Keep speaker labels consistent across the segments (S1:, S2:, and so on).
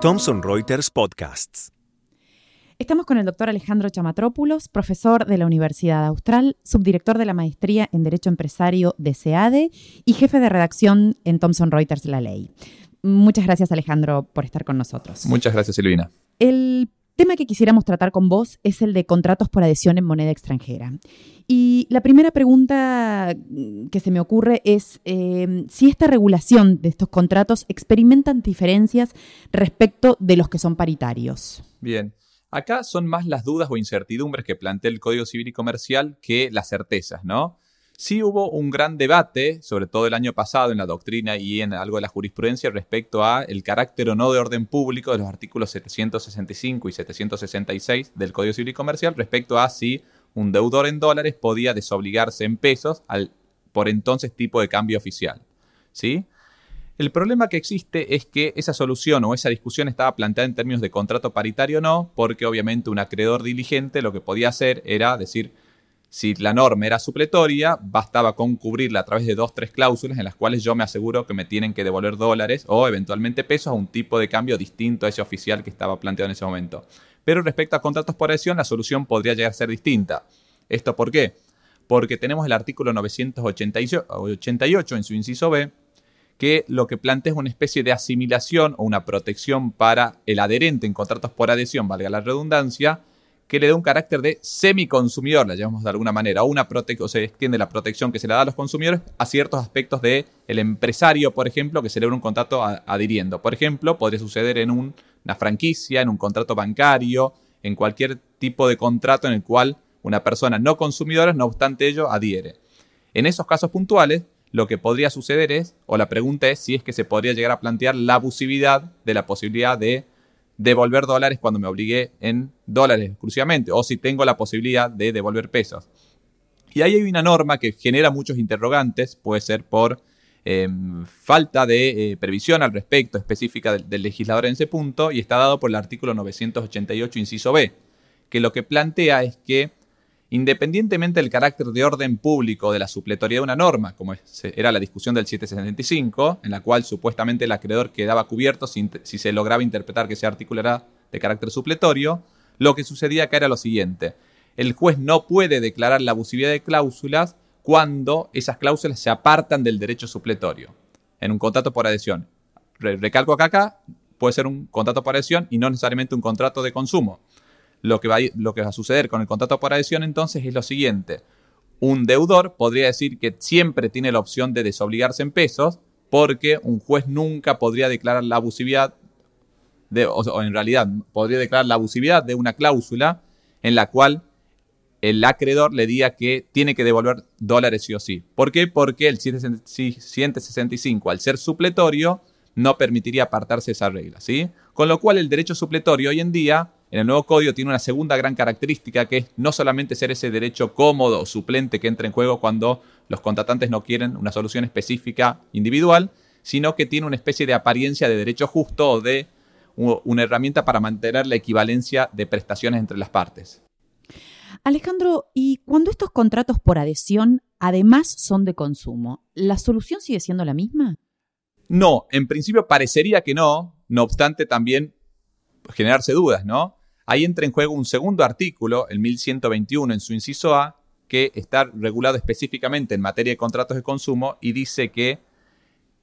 S1: Thomson Reuters Podcasts.
S2: Estamos con el doctor Alejandro Chamatrópulos, profesor de la Universidad Austral, subdirector de la maestría en Derecho Empresario de SEADE y jefe de redacción en Thomson Reuters La Ley. Muchas gracias Alejandro por estar con nosotros.
S3: Muchas gracias Silvina.
S2: El tema que quisiéramos tratar con vos es el de contratos por adhesión en moneda extranjera. Y la primera pregunta que se me ocurre es eh, si esta regulación de estos contratos experimentan diferencias respecto de los que son paritarios.
S3: Bien. Acá son más las dudas o incertidumbres que plantea el Código Civil y Comercial que las certezas, ¿no? Sí hubo un gran debate, sobre todo el año pasado en la doctrina y en algo de la jurisprudencia respecto a el carácter o no de orden público de los artículos 765 y 766 del Código Civil y Comercial respecto a si un deudor en dólares podía desobligarse en pesos al por entonces tipo de cambio oficial. ¿Sí? El problema que existe es que esa solución o esa discusión estaba planteada en términos de contrato paritario o no, porque obviamente un acreedor diligente lo que podía hacer era decir, si la norma era supletoria, bastaba con cubrirla a través de dos, tres cláusulas en las cuales yo me aseguro que me tienen que devolver dólares o eventualmente pesos a un tipo de cambio distinto a ese oficial que estaba planteado en ese momento. Pero respecto a contratos por adhesión, la solución podría llegar a ser distinta. ¿Esto por qué? Porque tenemos el artículo 988 en su inciso B, que lo que plantea es una especie de asimilación o una protección para el adherente en contratos por adhesión, valga la redundancia, que le da un carácter de semiconsumidor, la llamamos de alguna manera, o, una o se extiende la protección que se le da a los consumidores a ciertos aspectos del el empresario, por ejemplo, que celebra un contrato adhiriendo. Por ejemplo, podría suceder en una franquicia, en un contrato bancario, en cualquier tipo de contrato en el cual una persona no consumidora, no obstante ello, adhiere. En esos casos puntuales, lo que podría suceder es, o la pregunta es si es que se podría llegar a plantear la abusividad de la posibilidad de devolver dólares cuando me obligué en dólares exclusivamente, o si tengo la posibilidad de devolver pesos. Y ahí hay una norma que genera muchos interrogantes, puede ser por em, falta de eh, previsión al respecto específica del, del, legislador en ese punto, y está dado por el artículo 988, inciso B, que lo que plantea es que Independientemente del carácter de orden público de la supletoría de una norma, como era la discusión del 765, en la cual supuestamente el acreedor quedaba cubierto si, se lograba interpretar que ese artículo era de carácter supletorio, lo que sucedía acá era lo siguiente. El juez no puede declarar la abusividad de cláusulas cuando esas cláusulas se apartan del derecho supletorio en un contrato por adhesión. recalco acá, acá puede ser un contrato por adhesión y no necesariamente un contrato de consumo. Lo que, va, a suceder con el contrato por adhesión entonces es lo siguiente. Un deudor podría decir que siempre tiene la opción de desobligarse en pesos porque un juez nunca podría declarar la abusividad, de, o, en realidad podría declarar la abusividad de una cláusula en la cual el acreedor le diga que tiene que devolver dólares sí o sí. ¿Por qué? Porque el 165, al ser supletorio, no permitiría apartarse esa regla, ¿sí? Con lo cual el derecho supletorio hoy en día en el nuevo código tiene una segunda gran característica que es no solamente ser ese derecho cómodo o suplente que entra en juego cuando los contratantes no quieren una solución específica individual, sino que tiene una especie de apariencia de derecho justo o de una herramienta para mantener la equivalencia de prestaciones entre las partes.
S2: Alejandro, ¿y cuando estos contratos por adhesión además son de consumo, la solución sigue siendo la misma?
S3: No, en principio parecería que no, no obstante también generarse dudas, ¿no? Ahí entra en juego un segundo artículo, el 1121 en su inciso A, que está regulado específicamente en materia de contratos de consumo y dice que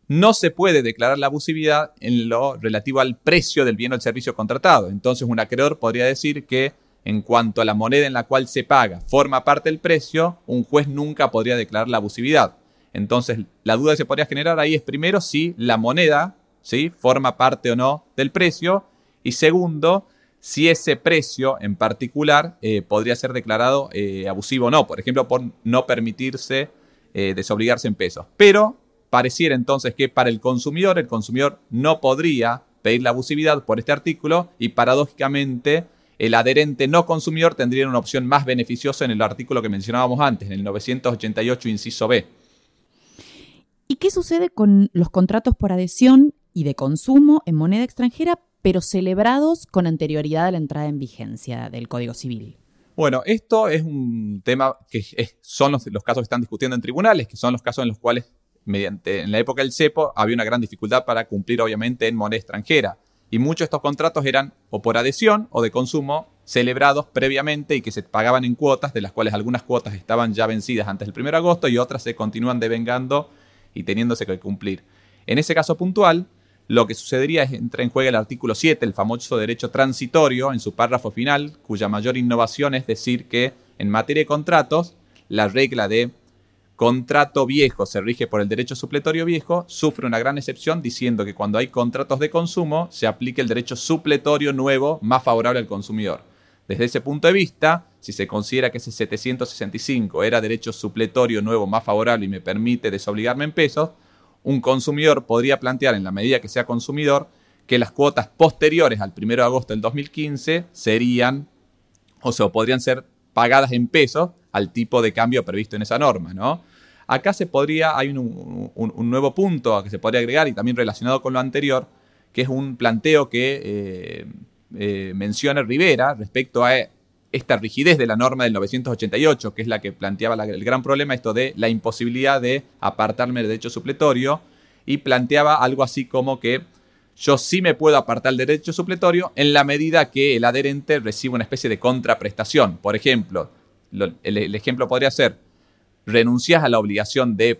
S3: no se puede declarar la abusividad en lo relativo al precio del bien o el servicio contratado. Entonces, un acreedor podría decir que en cuanto a la moneda en la cual se paga forma parte del precio, un juez nunca podría declarar la abusividad. Entonces, la duda que se podría generar ahí es primero si la moneda ¿sí? forma parte o no del precio y segundo, si ese precio en particular eh, podría ser declarado eh, abusivo o no, por ejemplo, por no permitirse eh, desobligarse en pesos. Pero pareciera entonces que para el consumidor, el consumidor no podría pedir la abusividad por este artículo y paradójicamente el adherente no consumidor tendría una opción más beneficiosa en el artículo que mencionábamos antes, en el 988 inciso B.
S2: ¿Y qué sucede con los contratos por adhesión y de consumo en moneda extranjera pero celebrados con anterioridad a la entrada en vigencia del Código Civil.
S3: Bueno, esto es un tema que son los, casos que están discutiendo en tribunales, que son los casos en los cuales mediante, en la época del cepo había una gran dificultad para cumplir obviamente en moneda extranjera. Y muchos de estos contratos eran o por adhesión o de consumo celebrados previamente y que se pagaban en cuotas, de las cuales algunas cuotas estaban ya vencidas antes del 1 de agosto y otras se continúan devengando y teniéndose que cumplir. En ese caso puntual, lo que sucedería es que entra en juego el artículo 7, el famoso derecho transitorio, en su párrafo final, cuya mayor innovación es decir que en materia de contratos, la regla de contrato viejo se rige por el derecho supletorio viejo, sufre una gran excepción diciendo que cuando hay contratos de consumo se aplique el derecho supletorio nuevo más favorable al consumidor. Desde ese punto de vista, si se considera que ese 765 era derecho supletorio nuevo más favorable y me permite desobligarme en pesos, un consumidor podría plantear, en la medida que sea consumidor, que las cuotas posteriores al 1 de agosto del 2015 serían, o sea, podrían ser pagadas en pesos al tipo de cambio previsto en esa norma, ¿no? Acá se podría, hay un, nuevo punto a que se podría agregar y también relacionado con lo anterior, que es un planteo que eh, eh, menciona Rivera respecto a esta rigidez de la norma del 988, que es la que planteaba el gran problema, esto de la imposibilidad de apartarme del derecho supletorio, y planteaba algo así como que yo sí me puedo apartar del derecho supletorio en la medida que el adherente reciba una especie de contraprestación. Por ejemplo, el, ejemplo podría ser, renuncias a la obligación de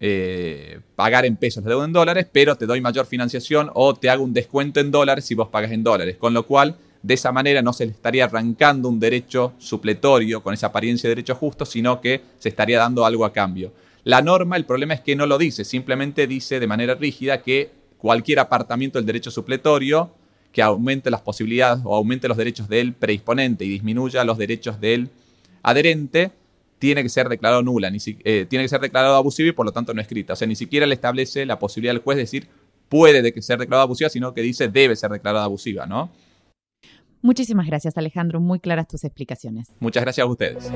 S3: eh, pagar en pesos la deuda en dólares, pero te doy mayor financiación o te hago un descuento en dólares si vos pagas en dólares. Con lo cual, de esa manera no se le estaría arrancando un derecho supletorio con esa apariencia de derecho justo, sino que se estaría dando algo a cambio. La norma, el problema es que no lo dice, simplemente dice de manera rígida que cualquier apartamiento del derecho supletorio que aumente las posibilidades o aumente los derechos del predisponente y disminuya los derechos del adherente, tiene que ser declarado nula, ni eh, tiene que ser declarado abusivo y por lo tanto no escrita. O sea, ni siquiera le establece la posibilidad al juez de decir puede ser declarada abusiva, sino que dice debe ser declarada abusiva, ¿no?
S2: Muchísimas gracias Alejandro, muy claras tus explicaciones.
S3: Muchas gracias a ustedes.